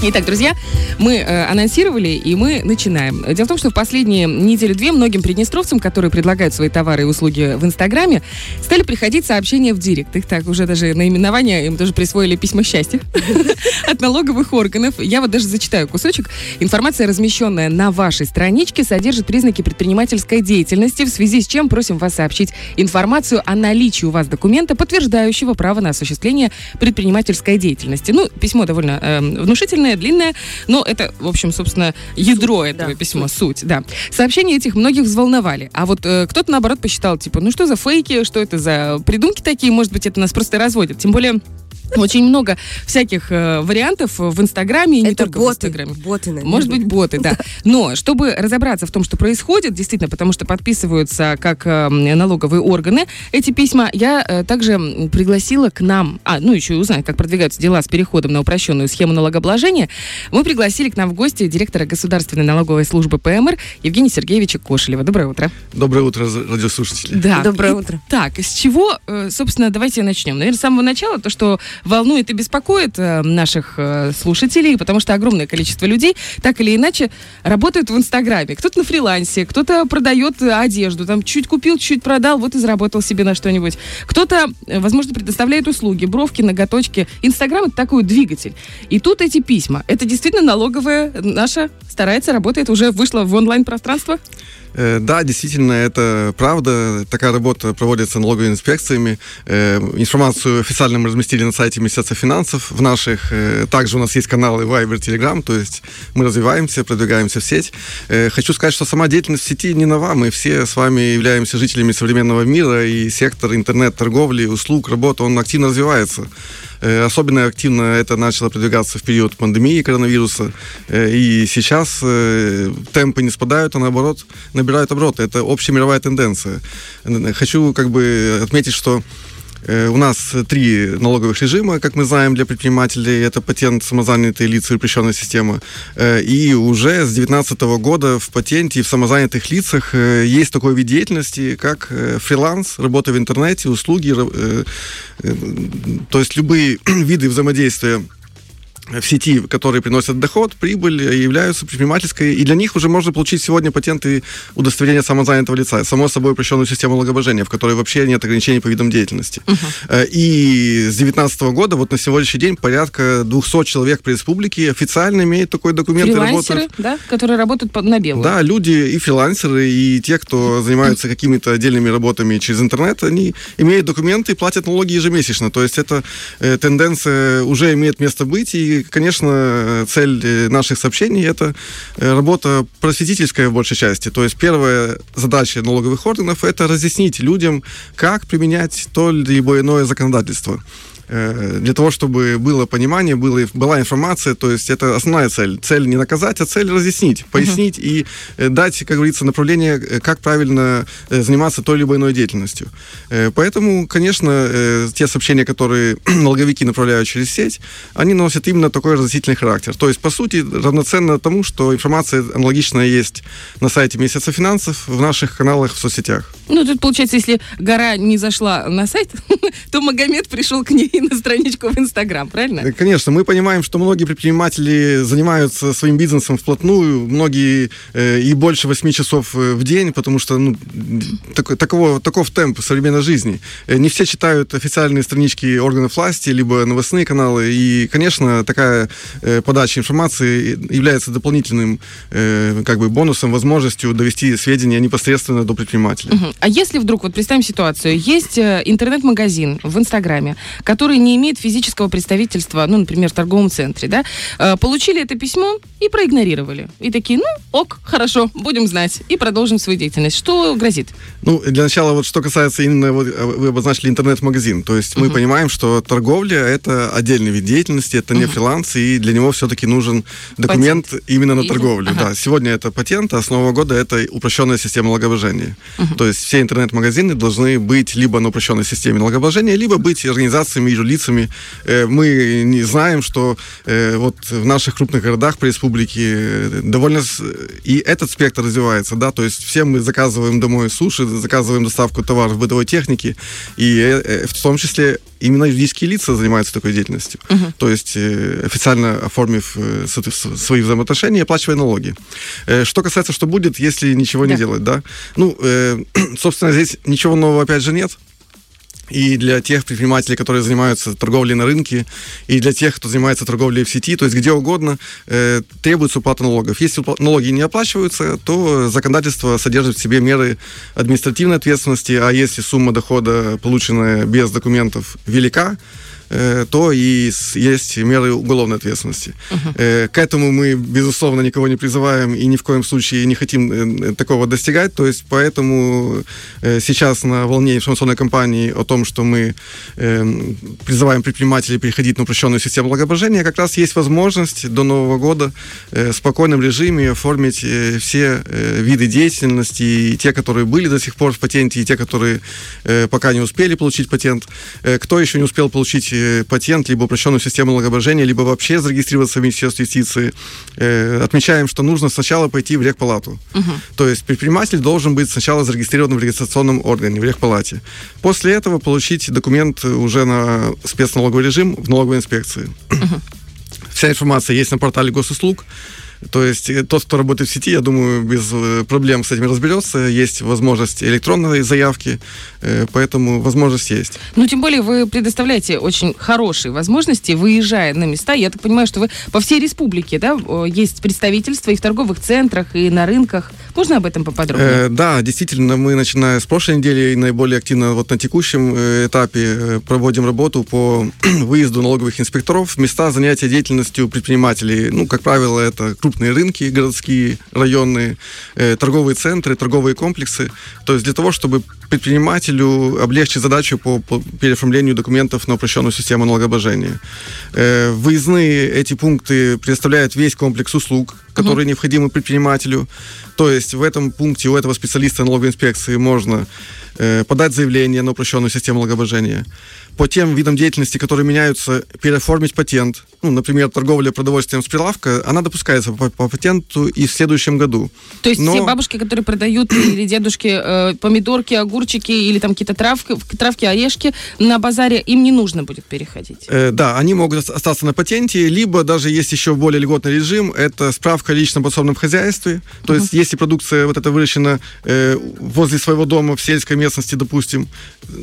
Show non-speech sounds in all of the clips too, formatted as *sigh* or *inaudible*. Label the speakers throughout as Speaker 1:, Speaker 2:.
Speaker 1: Итак, друзья, мы э, анонсировали, и мы начинаем. Дело в том, что в последние недели-две многим приднестровцам, которые предлагают свои товары и услуги в Инстаграме, стали приходить сообщения в Директ. Их так уже даже наименование им даже присвоили письма счастья *laughs* от налоговых органов. Я вот даже зачитаю кусочек. Информация, размещенная на вашей страничке, содержит признаки предпринимательской деятельности, в связи с чем просим вас сообщить информацию о наличии у вас документа, подтверждающего право на осуществление предпринимательской деятельности. Ну, письмо довольно э, внушительное, длинное, но это, в общем, собственно, ядро суть, этого да, письма, суть. суть, да. Сообщения этих многих взволновали. А вот э, кто-то, наоборот, посчитал, типа, ну что за фейки, что это за придумки такие, может быть, это нас просто разводят. Тем более, очень много всяких э, вариантов в Инстаграме и не только боты, в Инстаграме.
Speaker 2: Боты, наверное.
Speaker 1: Может быть, боты, да. Но чтобы разобраться в том, что происходит, действительно, потому что подписываются как э, налоговые органы эти письма, я э, также пригласила к нам, а, ну еще и узнать, как продвигаются дела с переходом на упрощенную схему налогообложения, мы пригласили к нам в гости директора Государственной налоговой службы ПМР Евгения Сергеевича Кошелева. Доброе утро.
Speaker 3: Доброе утро, радиослушатели.
Speaker 1: Да.
Speaker 2: Доброе утро.
Speaker 1: Так, с чего, э, собственно, давайте начнем. Наверное, с самого начала, то, что волнует и беспокоит э, наших э, слушателей, потому что огромное количество людей так или иначе работают в Инстаграме. Кто-то на фрилансе, кто-то продает одежду, там чуть купил, чуть продал, вот и заработал себе на что-нибудь. Кто-то, э, возможно, предоставляет услуги, бровки, ноготочки. Инстаграм это такой двигатель. И тут эти письма. Это действительно налоговая наша старается, работает, уже вышла в онлайн-пространство?
Speaker 3: Э, да, действительно, это правда. Такая работа проводится налоговыми инспекциями. Э, информацию официально мы разместили на сайте Министерства финансов. В наших э, также у нас есть каналы Viber, Telegram, то есть мы развиваемся, продвигаемся в сеть. Хочу сказать, что сама деятельность в сети не нова. Мы все с вами являемся жителями современного мира, и сектор интернет-торговли, услуг, работы, он активно развивается. Э, особенно активно это начало продвигаться в период пандемии коронавируса. Э, и сейчас э, темпы не спадают, а наоборот набирают обороты. Это общая мировая тенденция. Хочу как бы отметить, что у нас три налоговых режима, как мы знаем, для предпринимателей. Это патент, самозанятые лица и запрещенная система. Э, и уже с 2019 года в патенте и в самозанятых лицах э, есть такой вид деятельности, как фриланс, работа в интернете, услуги, то есть любые *clears throat* виды взаимодействия в сети, которые приносят доход, прибыль, являются предпринимательской, и для них уже можно получить сегодня патенты удостоверения самозанятого лица, само собой упрощенную систему налогообложения, в которой вообще нет ограничений по видам деятельности. Uh-huh. И с 2019 года, вот на сегодняшний день, порядка 200 человек по республике официально имеют такой документ.
Speaker 1: Фрилансеры, работают, да, которые работают на белую.
Speaker 3: Да, люди и фрилансеры, и те, кто *laughs* занимаются какими-то отдельными работами через интернет, они имеют документы и платят налоги ежемесячно. То есть эта э, тенденция уже имеет место быть, и конечно, цель э, наших сообщений – это э, работа просветительская в большей части. То есть первая задача налоговых органов – это разъяснить людям, как применять то либо иное законодательство. Э, для того, чтобы было понимание, было, была информация, то есть это основная цель. Цель не наказать, а цель разъяснить, пояснить uh-huh. и э, дать, как говорится, направление, э, как правильно заниматься той либо иной деятельностью. Поэтому, конечно, те сообщения, которые *clears throat* налоговики направляют через сеть, они носят именно такой разъяснительный характер. То есть, по сути, равноценно тому, что информация аналогичная есть на сайте Министерства финансов, в наших каналах в соцсетях.
Speaker 1: Ну, тут получается, если гора не зашла на сайт, *laughs* то Магомед пришел к ней на страничку в Инстаграм, правильно? Э,
Speaker 3: конечно, мы понимаем, что многие предприниматели занимаются своим бизнесом вплотную, многие э, и больше 8 часов э, в день, потому что ну, так, таково, таков темп современной жизни. Э, не все читают официальные странички органов власти, либо новостные каналы, и, конечно, такая э, подача информации является дополнительным э, как бы бонусом, возможностью довести сведения непосредственно до предпринимателя.
Speaker 1: Угу. А если вдруг, вот представим ситуацию, есть интернет-магазин в Инстаграме, который который не имеет физического представительства, ну, например, в торговом центре, да, э, получили это письмо и проигнорировали. И такие, ну, ок, хорошо, будем знать, и продолжим свою деятельность. Что грозит?
Speaker 3: Ну, для начала, вот что касается именно, вот, э, вы обозначили интернет-магазин, то есть uh-huh. мы понимаем, что торговля — это отдельный вид деятельности, это не uh-huh. фриланс, и для него все-таки нужен документ патент. именно на торговлю. Ага. Да, сегодня это патент, а с Нового года это упрощенная система налогообложения. Uh-huh. То есть все интернет-магазины должны быть либо на упрощенной системе налогообложения, либо быть организациями юрлицами. Мы не знаем, что вот в наших крупных городах по республике довольно... И этот спектр развивается, да, то есть все мы заказываем домой суши, заказываем доставку товаров бытовой техники, и в том числе именно юридические лица занимаются такой деятельностью. Uh-huh. То есть официально оформив свои взаимоотношения, оплачивая налоги. Что касается, что будет, если ничего да. не делать, да? Ну, *clears throat* собственно, здесь ничего нового опять же нет. И для тех предпринимателей, которые занимаются торговлей на рынке, и для тех, кто занимается торговлей в сети, то есть где угодно, э, требуется уплата налогов. Если налоги не оплачиваются, то законодательство содержит в себе меры административной ответственности, а если сумма дохода, полученная без документов, велика, то и есть меры уголовной ответственности. Uh-huh. К этому мы, безусловно, никого не призываем и ни в коем случае не хотим э, такого достигать. То есть поэтому сейчас на волне информационной кампании о том, что мы призываем предпринимателей переходить на упрощенную систему налогообложения, как раз есть возможность до Нового года в спокойном режиме оформить все виды деятельности, и те, которые были до сих пор в патенте, и те, которые пока не успели получить патент. Кто еще не успел получить патент, либо упрощенную систему налогообложения, либо вообще зарегистрироваться в Министерстве юстиции, э, отмечаем, что нужно сначала пойти в регпалату. Угу. То есть предприниматель должен быть сначала зарегистрирован в регистрационном органе, в регпалате. После этого получить документ уже на спецналоговый режим в налоговой инспекции. Угу. Вся информация есть на портале госуслуг. То есть э, тот, кто работает в сети, я думаю, без э, проблем с этим разберется. Есть возможность электронной заявки, э, поэтому возможность есть.
Speaker 1: Ну, тем более вы предоставляете очень хорошие возможности, выезжая на места. Я так понимаю, что вы по всей республике, да, есть представительства и в торговых центрах, и на рынках. Можно об этом поподробнее?
Speaker 3: Э, да, действительно, мы, начиная с прошлой недели и наиболее активно вот на текущем этапе проводим работу по *clears throat* выезду налоговых инспекторов в места занятия деятельностью предпринимателей. Ну, как правило, это крупные рынки городские, районные, э, торговые центры, торговые комплексы. То есть для того, чтобы предпринимателю облегчить задачу по, по переоформлению документов на упрощенную систему налогообложения. Э, выездные эти пункты предоставляют весь комплекс услуг, которые угу. необходимы предпринимателю. То есть в этом пункте у этого специалиста налоговой инспекции можно э, подать заявление на упрощенную систему налогообложения, по тем видам деятельности, которые меняются, переоформить патент. Ну, например, торговля продовольствием с прилавка, она допускается по, по патенту и в следующем году.
Speaker 1: То есть Но... все бабушки, которые продают, или дедушки, э, помидорки, огурчики, или там какие-то травки, травки, орешки на базаре, им не нужно будет переходить?
Speaker 3: Э, да, они могут остаться на патенте, либо даже есть еще более льготный режим, это справка о личном подсобном хозяйстве. То uh-huh. есть, если продукция вот эта выращена э, возле своего дома в сельской местности, допустим,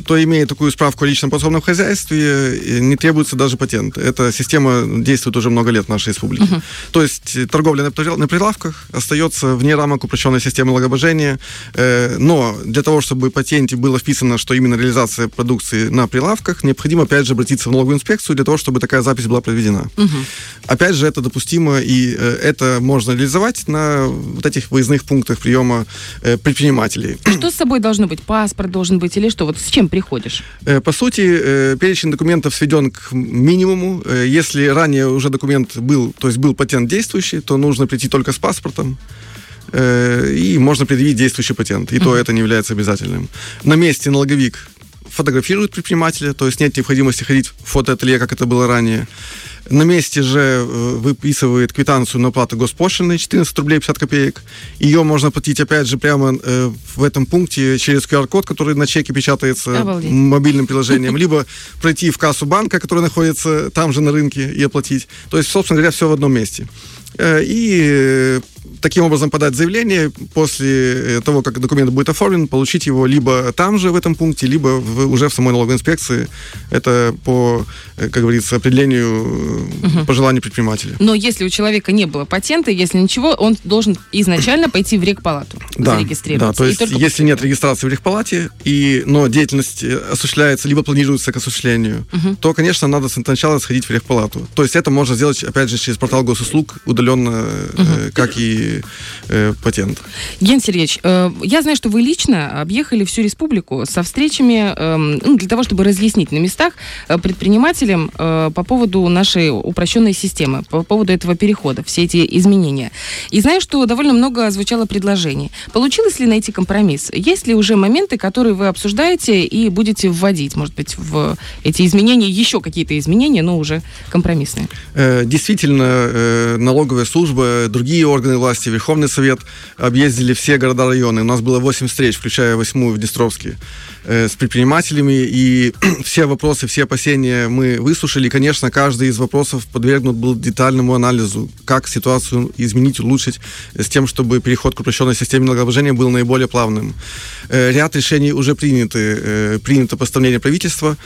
Speaker 3: то имея такую справку о личном подсобном хозяйстве не требуется даже патент. Эта система действует уже много лет в нашей республике. Uh-huh. То есть э, торговля на прилавках остается вне рамок упрощенной системы налогообложения, э, но для того, чтобы патенте было вписано, что именно реализация продукции на прилавках, необходимо, опять же, обратиться в налоговую инспекцию для того, чтобы такая запись была проведена. Uh-huh. Опять же, это допустимо, и э, это можно реализовать на вот этих выездных пунктах приема предпринимателей.
Speaker 1: Что с собой должно быть? Паспорт должен быть или что? Вот с чем приходишь?
Speaker 3: По сути, Э, перечень документов сведен к минимуму. Э, если ранее уже документ был, то есть был патент действующий, то нужно прийти только с паспортом э, и можно предъявить действующий патент. И mm-hmm. то это не является обязательным. На месте налоговик фотографирует предпринимателя, то есть нет необходимости ходить в фотоателье, как это было ранее. На месте же э, выписывает квитанцию на оплату госпошлины 14 рублей 50 копеек. Ее можно платить, опять же, прямо э, в этом пункте через QR-код, который на чеке печатается Обалдеть. мобильным приложением, *laughs* либо пройти в кассу банка, который находится там же на рынке, и оплатить. То есть, собственно говоря, все в одном месте. Э, и таким образом подать заявление, после э, того, как документ будет оформлен, получить его либо там же, в этом пункте, либо в, уже в самой налоговой инспекции. Это по, э, как говорится, определению угу. по желанию предпринимателя.
Speaker 1: Но если у человека не было патента, если ничего, он должен изначально пойти в регпалату,
Speaker 3: да, зарегистрироваться. Да, то есть если после... нет регистрации в регпалате, и, но деятельность осуществляется, либо планируется к осуществлению, угу. то, конечно, надо сначала сходить в регпалату. То есть это можно сделать, опять же, через портал госуслуг удаленно, угу. как и и э, патент.
Speaker 1: Ген Сергеевич, э, я знаю, что вы лично объехали всю республику со встречами э, ну, для того, чтобы разъяснить на местах э, предпринимателям э, по поводу нашей упрощенной системы, по поводу этого перехода, все эти изменения. И знаю, что довольно много звучало предложений. Получилось ли найти компромисс? Есть ли уже моменты, которые вы обсуждаете и будете вводить, может быть, в эти изменения, еще какие-то изменения, но уже компромиссные?
Speaker 3: Э, действительно, э, налоговая служба, другие органы власти, Верховный Совет объездили все города-районы. У нас было 8 встреч, включая восьмую в Днестровске. Э, с предпринимателями, и *clears throat* все вопросы, все опасения мы выслушали. И, конечно, каждый из вопросов подвергнут был детальному анализу, как ситуацию изменить, улучшить, с тем, чтобы переход к упрощенной системе налогообложения был наиболее плавным. Э, ряд решений уже приняты. Э, принято постановление правительства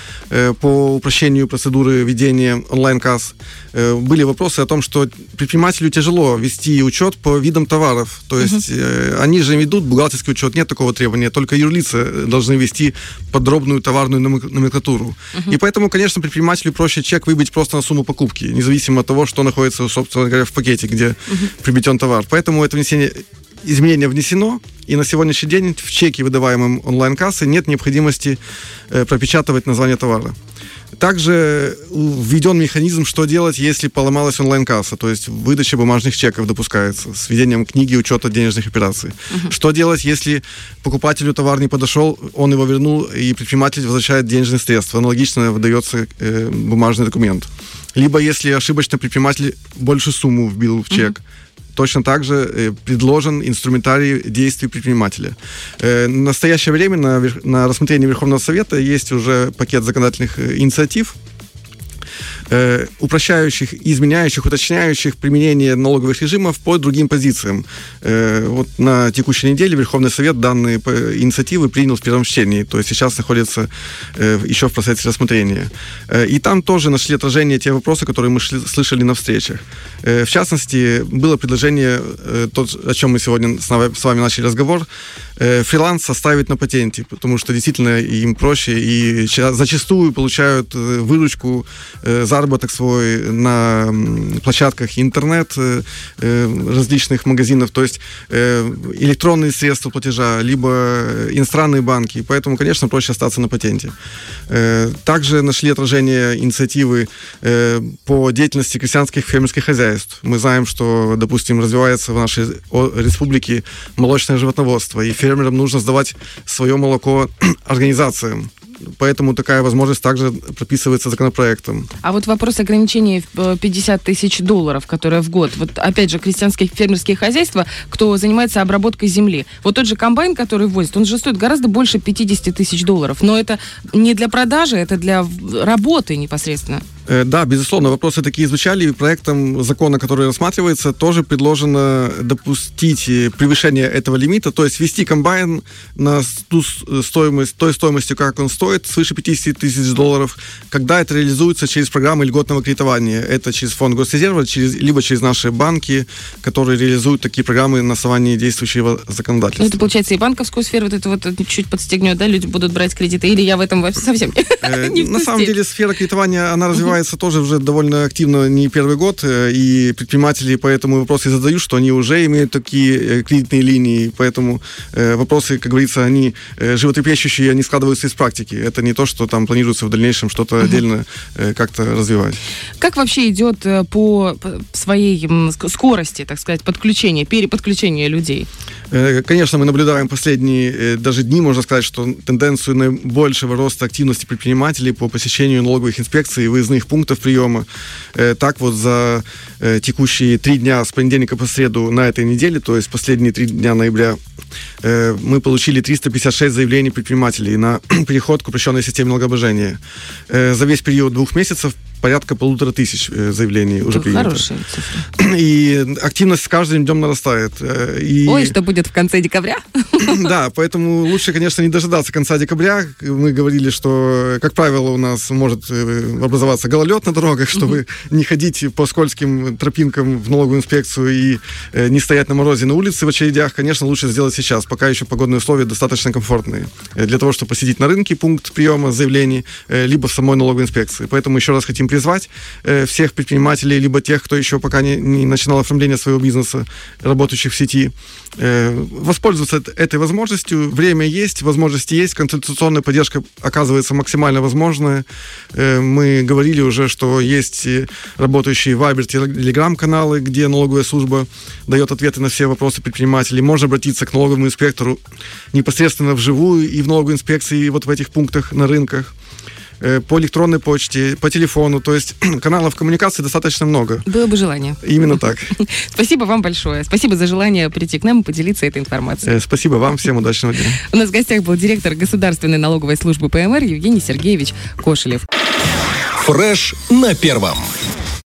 Speaker 3: по упрощению процедуры ведения онлайн-касс. Были вопросы о том, что предпринимателю тяжело вести учет по видам товаров. То есть uh-huh. они же ведут бухгалтерский учет, нет такого требования, только юрлица должны вести подробную товарную номенклатуру. Uh-huh. И поэтому, конечно, предпринимателю проще чек выбить просто на сумму покупки, независимо от того, что находится, собственно говоря, в пакете, где uh-huh. приобретен товар. Поэтому это внесение изменение внесено, и на сегодняшний день в чеке, выдаваемом онлайн-кассы, нет необходимости э, пропечатывать название товара. Также введен механизм, что делать, если поломалась онлайн-касса, то есть выдача бумажных чеков допускается с введением книги учета денежных операций. Uh-huh. Что делать, если покупателю товар не подошел, он его вернул, и предприниматель возвращает денежные средства. Аналогично выдается э, бумажный документ. Либо если ошибочно предприниматель большую сумму вбил в чек, uh-huh точно так же э, предложен инструментарий действий предпринимателя. Э, в настоящее время на, на рассмотрении Верховного Совета есть уже пакет законодательных э, инициатив, э, упрощающих, изменяющих, уточняющих применение налоговых режимов по другим позициям. Э, вот на текущей неделе Верховный Совет данные инициативы принял в первом чтении, то есть сейчас находится э, еще в процессе рассмотрения. И там тоже нашли отражение те вопросы, которые мы слышали на встречах. В частности, было предложение, э, о чем мы сегодня с вами, начали разговор, фриланс составить на патенте, потому что действительно им проще и зачастую получают выручку за заработок свой на площадках интернет э, э, различных магазинов, то есть э, электронные средства платежа, либо иностранные банки. Поэтому, конечно, проще остаться на патенте. Также нашли отражение инициативы по деятельности крестьянских фермерских хозяйств. Мы знаем, что, допустим, развивается в нашей республике молочное животноводство, и фермерам нужно сдавать свое молоко *clears throat* организациям поэтому такая возможность также прописывается законопроектом.
Speaker 1: А вот вопрос ограничения в 50 тысяч долларов, которые в год. Вот опять же, крестьянские фермерские хозяйства, кто занимается обработкой земли. Вот тот же комбайн, который возит, он же стоит гораздо больше 50 тысяч долларов. Но это не для продажи, это для работы непосредственно.
Speaker 3: Э, да, безусловно, вопросы такие звучали. Проектом закона, который рассматривается, тоже предложено допустить э, превышение этого лимита, то есть ввести комбайн на ту стоимость, той стоимостью, как он стоит, свыше 50 тысяч долларов, когда это реализуется через программы льготного кредитования. Это через фонд госрезерва, через, либо через наши банки, которые реализуют такие программы на основании действующего законодательства. Ну,
Speaker 1: это, получается, и банковскую сферу вот это вот чуть подстегнет, да, люди будут брать кредиты, или я в этом совсем *laughs* не
Speaker 3: На самом деле сфера кредитования, она развивается развивается тоже уже довольно активно не первый год, э, и предприниматели поэтому вопросы задают, что они уже имеют такие э, кредитные линии, поэтому э, вопросы, как говорится, они животрепещущие, они складываются из практики. Это не то, что там планируется в дальнейшем что-то uh-huh. отдельно как-то развивать.
Speaker 1: Как вообще идет по своей скорости, так сказать, подключения, переподключения людей?
Speaker 3: Конечно, мы наблюдаем последние даже дни, можно сказать, что тенденцию наибольшего роста активности предпринимателей по посещению налоговых инспекций и выездных пунктов приема. Э, так вот за э, текущие три дня с понедельника по среду на этой неделе, то есть последние три дня ноября, э, мы получили 356 заявлений предпринимателей на переход к упрощенной системе налогообложения. За весь период двух месяцев порядка полутора тысяч заявлений уже принято.
Speaker 1: Хорошие цифры.
Speaker 3: И активность с каждым днем нарастает.
Speaker 1: И... Ой, что будет в конце декабря? *laughs*
Speaker 3: Да, поэтому лучше, конечно, не дожидаться конца декабря. Мы говорили, что, как правило, у нас может э, образоваться гололед на дорогах, чтобы не ходить по скользким тропинкам в налоговую инспекцию и э, не стоять на морозе на улице в очередях. Конечно, лучше сделать сейчас, пока еще погодные условия достаточно комфортные. Э, для того, чтобы посетить на рынке пункт приема заявлений, либо в самой налоговой инспекции. Поэтому еще раз хотим призвать всех предпринимателей, либо тех, кто еще пока не, не начинал оформление своего бизнеса, работающих в сети, воспользоваться этой возможностью. Время есть, возможности есть, консультационная поддержка оказывается максимально возможная. Э, мы говорили уже, что есть работающие Viber, Telegram каналы, где налоговая служба дает ответы на все вопросы предпринимателей. Можно обратиться к налоговому инспектору непосредственно вживую и в налоговой инспекции, и вот в этих пунктах на рынках. Э, по электронной почте, по телефону. То есть *clears throat* каналов коммуникации достаточно много.
Speaker 1: Было бы желание.
Speaker 3: Именно *laughs* так.
Speaker 1: Спасибо вам большое. Спасибо за желание прийти к нам и поделиться этой информацией.
Speaker 3: Э, спасибо вам. Всем удачного дня.
Speaker 1: У нас в гостях был директор Государственной налоговой службы ПМР Евгений Сергеевич Кошелев.
Speaker 2: Фреш на первом.